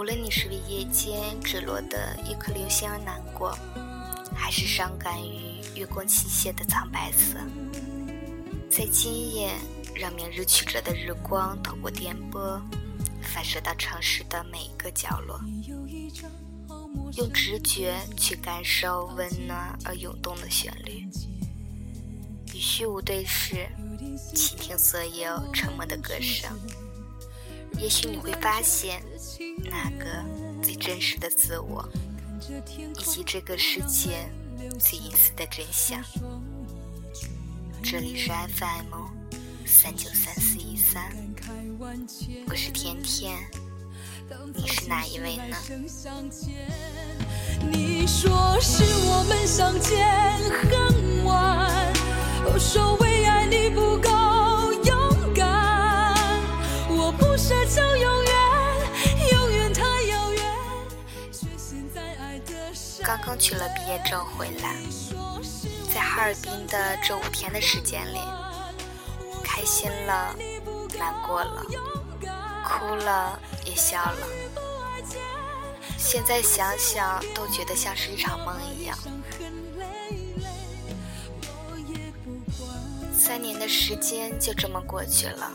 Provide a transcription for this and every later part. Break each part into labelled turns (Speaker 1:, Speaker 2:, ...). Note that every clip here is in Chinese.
Speaker 1: 无论你是为夜间坠落的一颗流星而难过，还是伤感于月光倾泻的苍白色，在今夜，让明日曲折的日光透过电波，反射到城市的每一个角落，用直觉去感受温暖而涌动的旋律，与虚无对视，倾听所有沉默的歌声。也许你会发现，那个最真实的自我，以及这个世界最隐私的真相。这里是 FM 三九三四一三，我是甜甜，你是哪一位呢？你说是我们相见很晚，我说为爱你不够。刚刚取了毕业证回来，在哈尔滨的这五天的时间里，开心了，难过了，哭了，也笑了。现在想想，都觉得像是一场梦一样。三年的时间就这么过去了，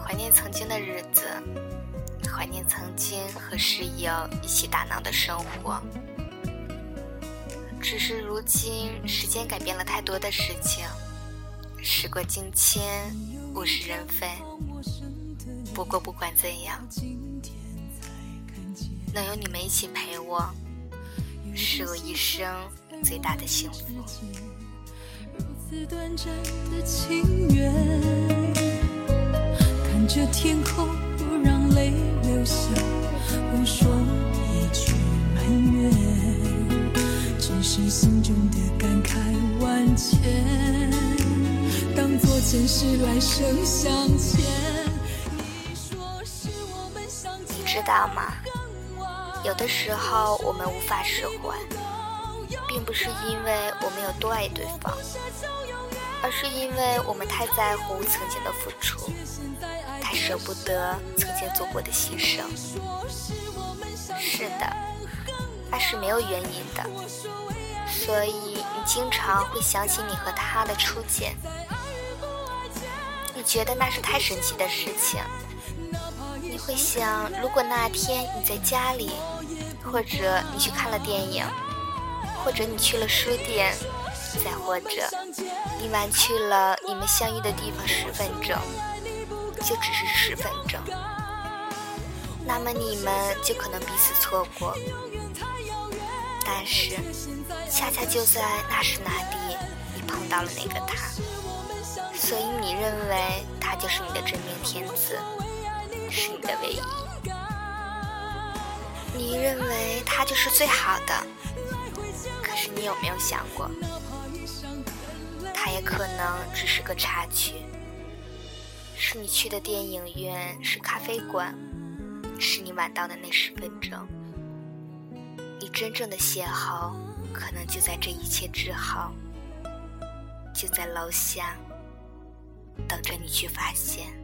Speaker 1: 怀念曾经的日子，怀念曾经和室友一起打闹的生活。只是如今，时间改变了太多的事情，时过境迁，物是人非。不过不管怎样，能有你们一起陪我，是我一生最大的幸福。看着天空，不让泪流下，不说一句埋怨。是心中的感慨万千，当作前世来生相欠。你知道吗？有的时候我们无法释怀，并不是因为我们有多爱对方，而是因为我们太在乎曾经的付出，太舍不得曾经做过的牺牲。是的，是没有原因的。所以你经常会想起你和他的初见，你觉得那是太神奇的事情。你会想，如果那天你在家里，或者你去看了电影，或者你去了书店，再或者你晚去了你们相遇的地方十分钟，就只是十分钟，那么你们就可能彼此错过。但是，恰恰就在那时那地，你碰到了那个他，所以你认为他就是你的真命天子，是你的唯一。你认为他就是最好的，可是你有没有想过，他也可能只是个插曲，是你去的电影院，是咖啡馆，是你晚到的那十分钟。你真正的邂逅，可能就在这一切之后，就在楼下，等着你去发现。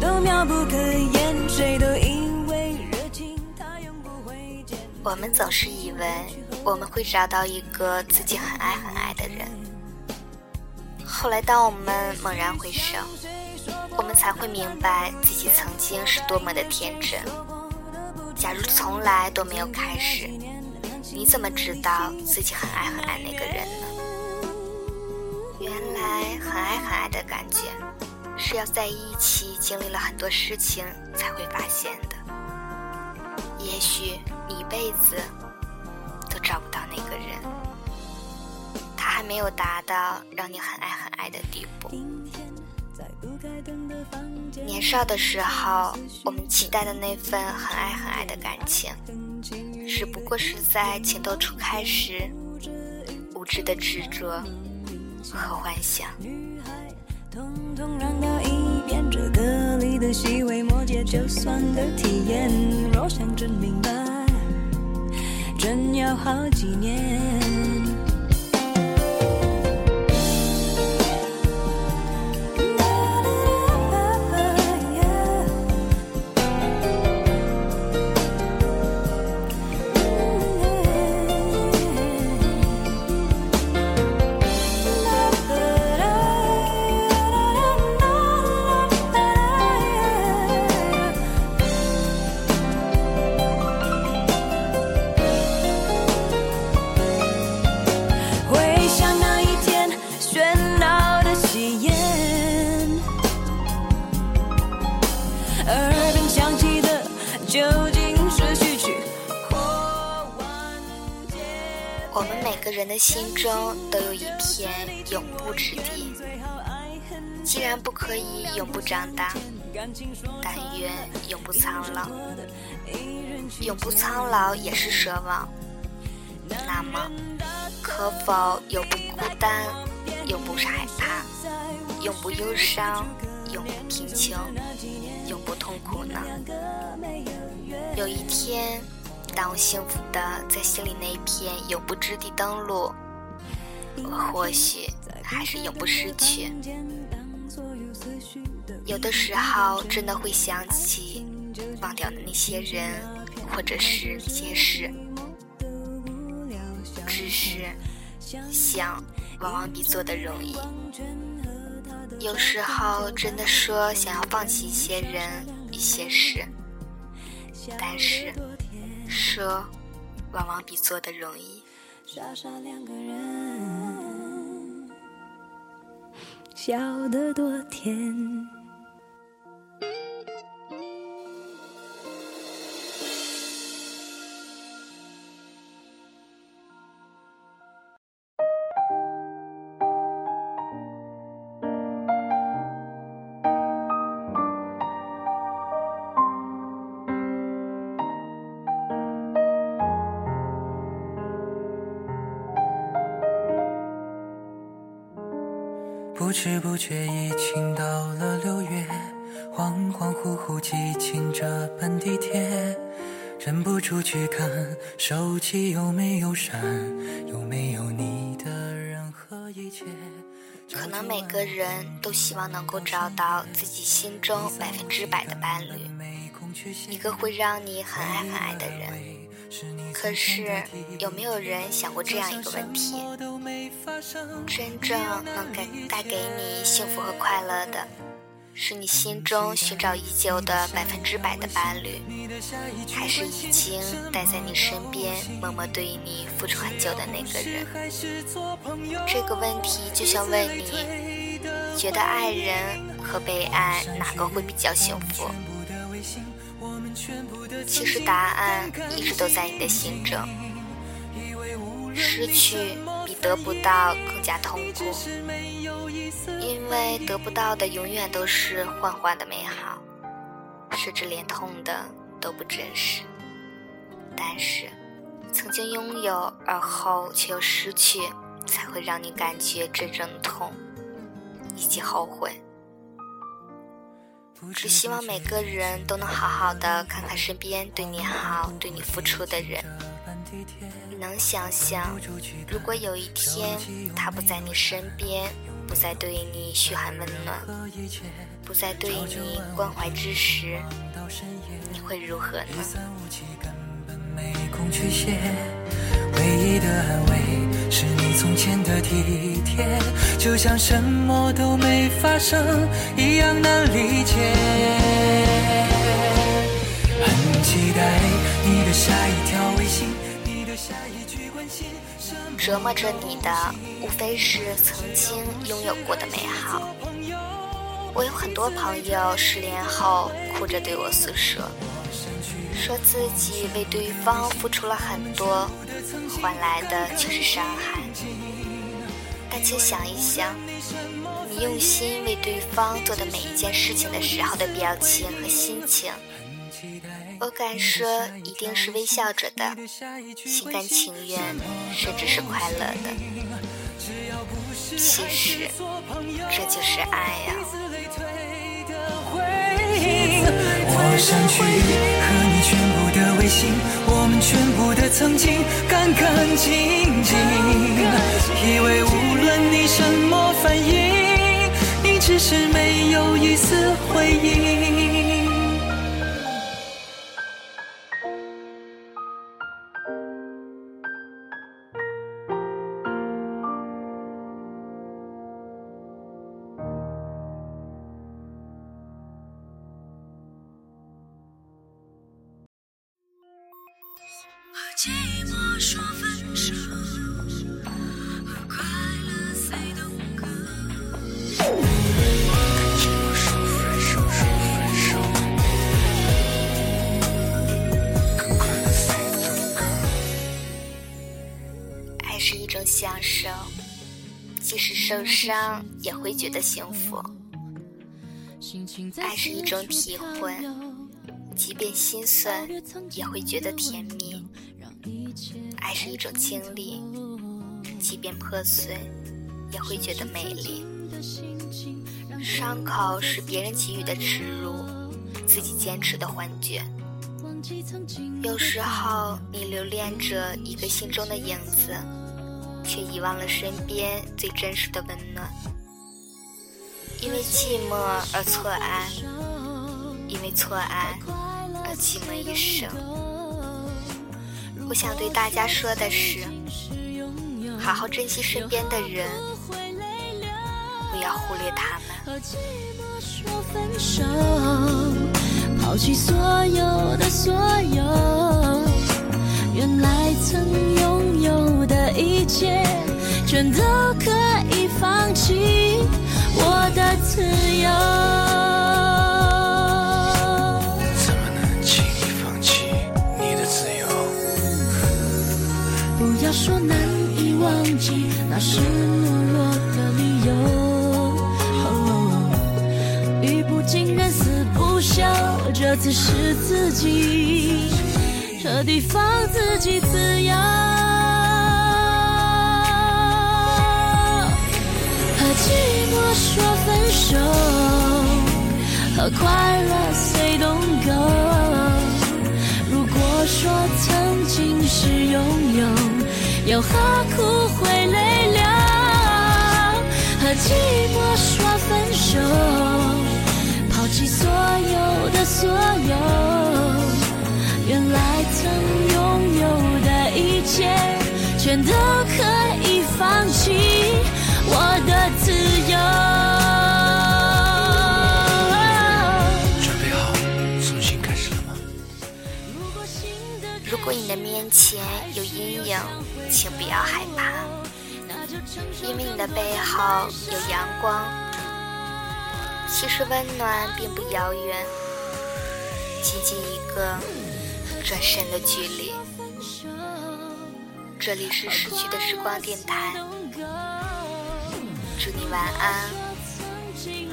Speaker 1: 都妙不可言，谁都以为热情它永不会减。我们总是以为我们会找到一个自己很爱很爱的人，后来当我们猛然回首，我们才会明白自己曾经是多么的天真。假如从来都没有开始，你怎么知道自己很爱很爱那个人呢？原来很爱很爱的感觉，是要在一起经历了很多事情才会发现的。也许你一辈子都找不到那个人，他还没有达到让你很爱很爱的地步。年少的时候，我们期待的那份很爱很爱的感情，只不过是在情窦初开时无知的执着和幻想。通通让到一边这歌里的细微末节，就算的体验，若想真明白，真要好几年。我们每个人的心中都有一片永不之地。既然不可以永不长大，但愿永不苍老。永不苍老也是奢望。那么，可否永不孤单，永不害怕，永不忧伤，永不贫穷，永不痛苦呢？有一天。当我幸福的在心里那一片永不之地登陆，或许还是永不失去。有的时候真的会想起忘掉的那些人，或者是些事。只是想，往往比做的容易。有时候真的说想要放弃一些人、一些事，但是。说，往往比做的容易。傻傻两个人，笑得多甜。知不觉已经到了六月，恍恍惚惚挤进这班地铁，忍不住去看手机有没有删，有没有你的任何一切。可能每个人都希望能够找到自己心中百分之百的伴侣，一个会让你很爱很爱的人。可是，有没有人想过这样一个问题？真正能给带给你幸福和快乐的，是你心中寻找已久的百分之百的伴侣，还是已经待在你身边默默对你付出很久的那个人？这个问题就像问你，觉得爱人和被爱哪个会比较幸福？其实答案一直都在你的心中。失去比得不到更加痛苦，因为得不到的永远都是幻幻的美好，甚至连痛的都不真实。但是，曾经拥有而后却又失去，才会让你感觉真正的痛以及后悔。只希望每个人都能好好的看看身边对你好、对你付出的人。你能想象，如果有一天他不在你身边，不再对你嘘寒问暖，不再对你关怀之时，你会如何呢？
Speaker 2: 唯一的安慰是你从前的体贴，就像什么都没发生一样难理解。很期待你的下一条微信，你的下一句关心。
Speaker 3: 折磨着你的，无非是曾经拥有过的美好。我有很多朋友失恋后哭着对我诉说，说自己为对方付出了很多，换来的却是伤害。但请想一想，你用心为对方做的每一件事情的时候的表情和心情。我敢说，一定是微笑着的，心甘情愿，甚至是快乐的。其实，这就是爱呀。
Speaker 2: 我删去和你全部的微信，我们全部的曾经，干干净净。以为无论你什么反应，你只是没有一丝回应。
Speaker 3: 爱是一种享受，即使受伤也会觉得幸福；爱是一种体会，即便心酸也会觉得甜蜜。爱是一种经历，即便破碎，也会觉得美丽。伤口是别人给予的耻辱，自己坚持的幻觉。有时候，你留恋着一个心中的影子，却遗忘了身边最真实的温暖。因为寂寞而错爱，因为错爱而寂寞一生。我想对大家说的是，好好珍惜身边的人，不要忽略他们。和寂寞说分手抛弃所有的所有，原来曾拥有的一切，全都可以放弃我的自由。说难以忘记，那是懦弱的理由。语不惊人死不休，这次是自己彻底放自己自由。和寂寞说分手，和快乐随东 go。如果说曾经是拥有。又何苦会泪流？和寂寞说分手，抛弃所有的所有，原来曾拥有的一切，全都可如果你的面前有阴影。请不要害怕，因为你的背后有阳光。其实温暖并不遥远，仅仅一个转身的距离。这里是逝去的时光电台，祝你晚安，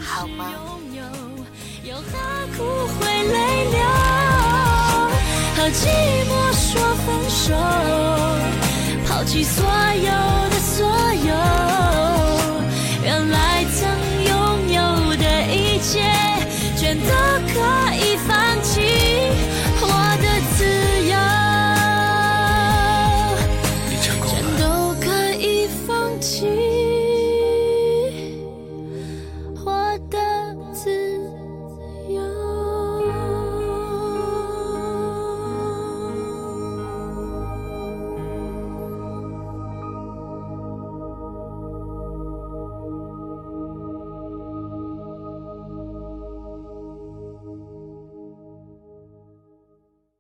Speaker 3: 好梦。和寂寞说分手。抛弃所有的所有，